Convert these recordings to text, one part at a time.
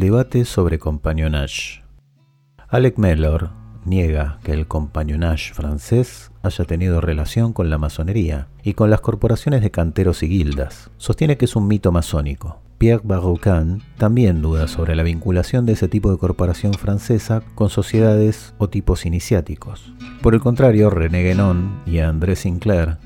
Debate sobre compagnonage. Alec Mellor niega que el compagnonage francés haya tenido relación con la masonería y con las corporaciones de canteros y guildas. Sostiene que es un mito masónico. Pierre Barrocan también duda sobre la vinculación de ese tipo de corporación francesa con sociedades o tipos iniciáticos. Por el contrario, René Guénon y André Sinclair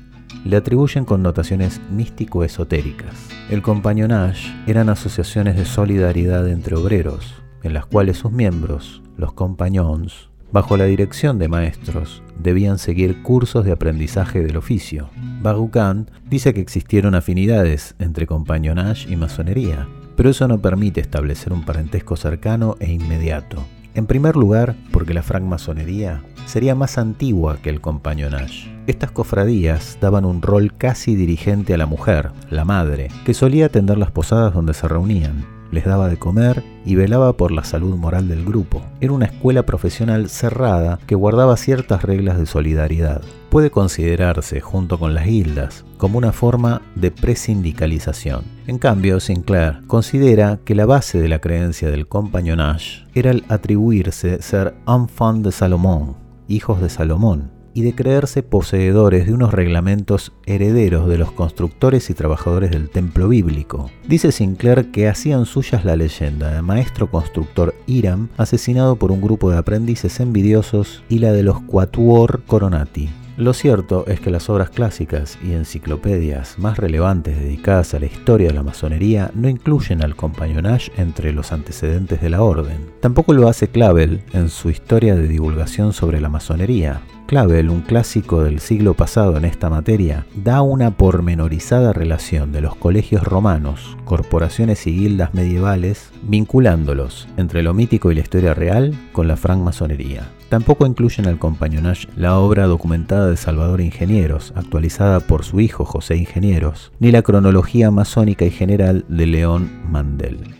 le atribuyen connotaciones místico-esotéricas. El compagnonage eran asociaciones de solidaridad entre obreros, en las cuales sus miembros, los compagnons, bajo la dirección de maestros, debían seguir cursos de aprendizaje del oficio. Barucan dice que existieron afinidades entre compagnonage y masonería, pero eso no permite establecer un parentesco cercano e inmediato. En primer lugar, porque la francmasonería sería más antigua que el compagnonage. Estas cofradías daban un rol casi dirigente a la mujer, la madre, que solía atender las posadas donde se reunían, les daba de comer y velaba por la salud moral del grupo. Era una escuela profesional cerrada que guardaba ciertas reglas de solidaridad. Puede considerarse, junto con las guildas, como una forma de presindicalización. En cambio, Sinclair considera que la base de la creencia del compagnonage era el atribuirse ser enfant de Salomón, hijos de Salomón, y de creerse poseedores de unos reglamentos herederos de los constructores y trabajadores del templo bíblico. Dice Sinclair que hacían suyas la leyenda del maestro constructor Hiram asesinado por un grupo de aprendices envidiosos y la de los Quatuor Coronati, lo cierto es que las obras clásicas y enciclopedias más relevantes dedicadas a la historia de la masonería no incluyen al compagnonage entre los antecedentes de la orden. Tampoco lo hace Clavel en su historia de divulgación sobre la masonería. Clavel, un clásico del siglo pasado en esta materia, da una pormenorizada relación de los colegios romanos, corporaciones y guildas medievales, vinculándolos entre lo mítico y la historia real con la francmasonería. Tampoco incluyen al compagnonage la obra documentada de Salvador Ingenieros, actualizada por su hijo José Ingenieros, ni la cronología masónica y general de León Mandel.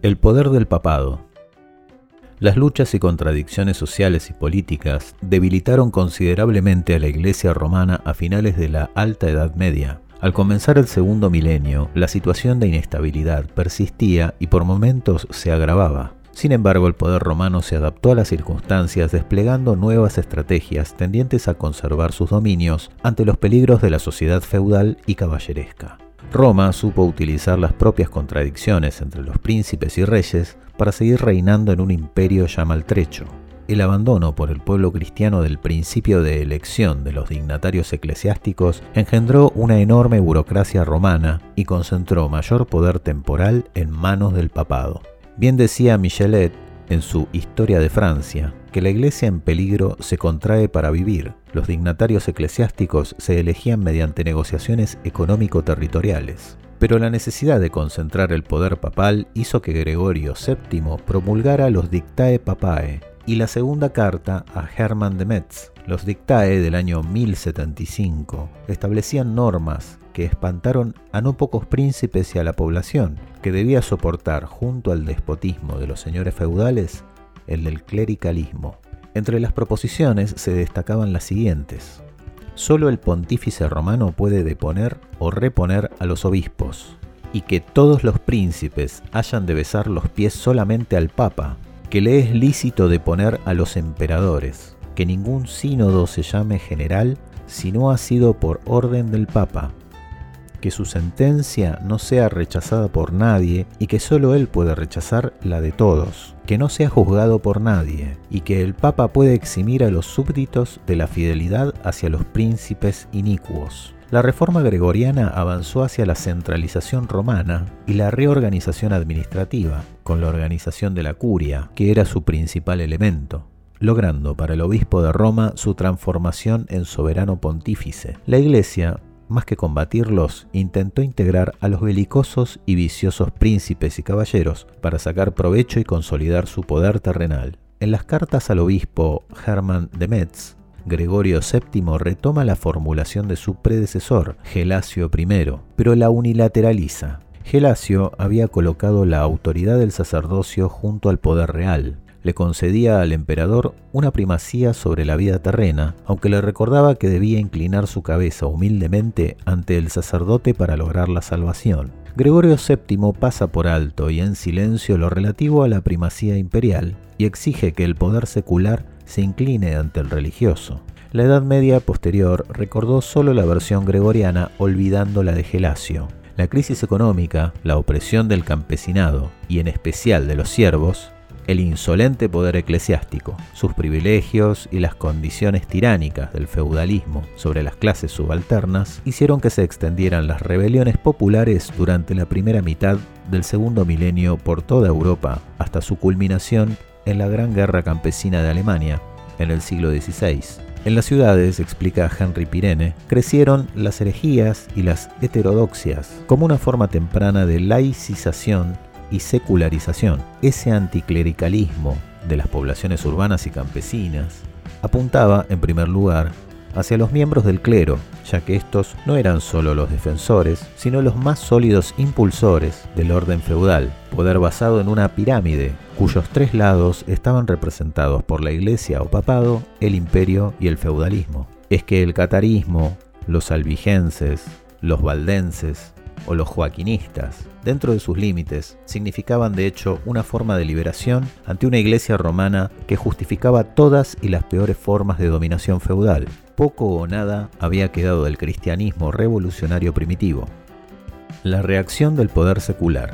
El poder del papado. Las luchas y contradicciones sociales y políticas debilitaron considerablemente a la Iglesia romana a finales de la Alta Edad Media. Al comenzar el segundo milenio, la situación de inestabilidad persistía y por momentos se agravaba. Sin embargo, el poder romano se adaptó a las circunstancias desplegando nuevas estrategias tendientes a conservar sus dominios ante los peligros de la sociedad feudal y caballeresca. Roma supo utilizar las propias contradicciones entre los príncipes y reyes para seguir reinando en un imperio ya maltrecho. El abandono por el pueblo cristiano del principio de elección de los dignatarios eclesiásticos engendró una enorme burocracia romana y concentró mayor poder temporal en manos del papado. Bien decía Michelet en su Historia de Francia, que la iglesia en peligro se contrae para vivir. Los dignatarios eclesiásticos se elegían mediante negociaciones económico-territoriales. Pero la necesidad de concentrar el poder papal hizo que Gregorio VII promulgara los Dictae Papae y la segunda carta a Hermann de Metz. Los Dictae del año 1075 establecían normas que espantaron a no pocos príncipes y a la población, que debía soportar junto al despotismo de los señores feudales el del clericalismo. Entre las proposiciones se destacaban las siguientes. Solo el pontífice romano puede deponer o reponer a los obispos, y que todos los príncipes hayan de besar los pies solamente al papa, que le es lícito deponer a los emperadores, que ningún sínodo se llame general si no ha sido por orden del papa, que su sentencia no sea rechazada por nadie y que solo él puede rechazar la de todos, que no sea juzgado por nadie y que el Papa puede eximir a los súbditos de la fidelidad hacia los príncipes inicuos. La reforma gregoriana avanzó hacia la centralización romana y la reorganización administrativa, con la organización de la curia, que era su principal elemento logrando para el obispo de Roma su transformación en soberano pontífice. La Iglesia más que combatirlos, intentó integrar a los belicosos y viciosos príncipes y caballeros para sacar provecho y consolidar su poder terrenal. En las cartas al obispo Hermann de Metz, Gregorio VII retoma la formulación de su predecesor, Gelasio I, pero la unilateraliza. Gelasio había colocado la autoridad del sacerdocio junto al poder real, le concedía al emperador una primacía sobre la vida terrena, aunque le recordaba que debía inclinar su cabeza humildemente ante el sacerdote para lograr la salvación. Gregorio VII pasa por alto y en silencio lo relativo a la primacía imperial y exige que el poder secular se incline ante el religioso. La Edad Media posterior recordó solo la versión gregoriana olvidando la de Gelasio. La crisis económica, la opresión del campesinado y en especial de los siervos, el insolente poder eclesiástico, sus privilegios y las condiciones tiránicas del feudalismo sobre las clases subalternas hicieron que se extendieran las rebeliones populares durante la primera mitad del segundo milenio por toda Europa hasta su culminación en la Gran Guerra Campesina de Alemania en el siglo XVI. En las ciudades, explica Henry Pirene, crecieron las herejías y las heterodoxias como una forma temprana de laicización y secularización. Ese anticlericalismo de las poblaciones urbanas y campesinas apuntaba, en primer lugar, hacia los miembros del clero, ya que estos no eran solo los defensores, sino los más sólidos impulsores del orden feudal, poder basado en una pirámide, cuyos tres lados estaban representados por la iglesia o papado, el imperio y el feudalismo. Es que el catarismo, los albigenses, los valdenses o los joaquinistas, dentro de sus límites, significaban de hecho una forma de liberación ante una iglesia romana que justificaba todas y las peores formas de dominación feudal. Poco o nada había quedado del cristianismo revolucionario primitivo. La reacción del poder secular.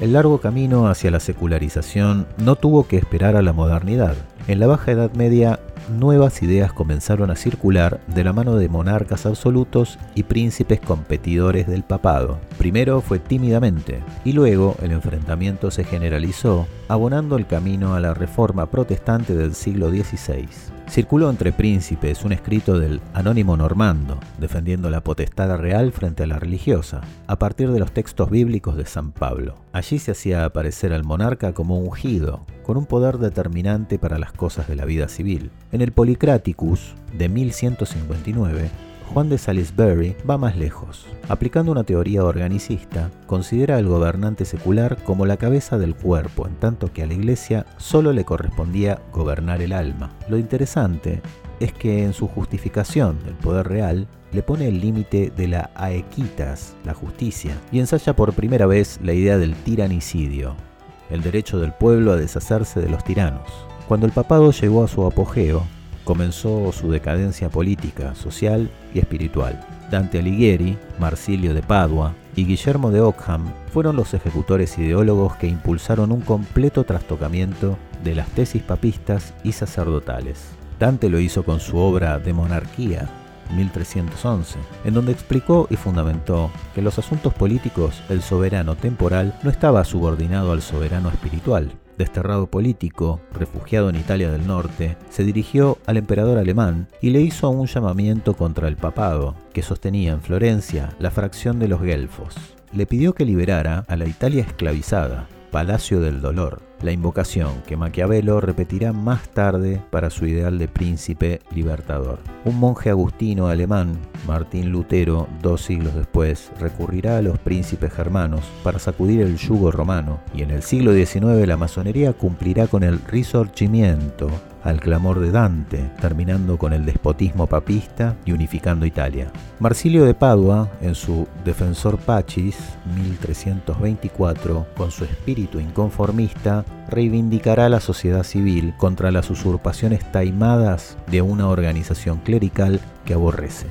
El largo camino hacia la secularización no tuvo que esperar a la modernidad. En la Baja Edad Media nuevas ideas comenzaron a circular de la mano de monarcas absolutos y príncipes competidores del papado. Primero fue tímidamente y luego el enfrentamiento se generalizó, abonando el camino a la reforma protestante del siglo XVI. Circuló entre príncipes un escrito del anónimo normando, defendiendo la potestad real frente a la religiosa, a partir de los textos bíblicos de San Pablo. Allí se hacía aparecer al monarca como ungido, con un poder determinante para las cosas de la vida civil. En el Policraticus de 1159, Juan de Salisbury va más lejos. Aplicando una teoría organicista, considera al gobernante secular como la cabeza del cuerpo, en tanto que a la iglesia solo le correspondía gobernar el alma. Lo interesante es que en su justificación del poder real le pone el límite de la aequitas, la justicia, y ensaya por primera vez la idea del tiranicidio, el derecho del pueblo a deshacerse de los tiranos. Cuando el papado llegó a su apogeo, comenzó su decadencia política, social y espiritual. Dante Alighieri, Marsilio de Padua y Guillermo de Ockham fueron los ejecutores ideólogos que impulsaron un completo trastocamiento de las tesis papistas y sacerdotales. Dante lo hizo con su obra De Monarquía, 1311, en donde explicó y fundamentó que en los asuntos políticos el soberano temporal no estaba subordinado al soberano espiritual, desterrado político, refugiado en Italia del Norte, se dirigió al emperador alemán y le hizo un llamamiento contra el papado, que sostenía en Florencia la fracción de los guelfos. Le pidió que liberara a la Italia esclavizada, Palacio del Dolor, la invocación que Maquiavelo repetirá más tarde para su ideal de príncipe libertador. Un monje agustino alemán, Martín Lutero, dos siglos después, recurrirá a los príncipes germanos para sacudir el yugo romano, y en el siglo XIX la masonería cumplirá con el risorgimiento al clamor de Dante, terminando con el despotismo papista y unificando Italia. Marsilio de Padua, en su Defensor Pacis, 1324, con su espíritu inconformista, reivindicará la sociedad civil contra las usurpaciones taimadas de una organización clerical que aborrece.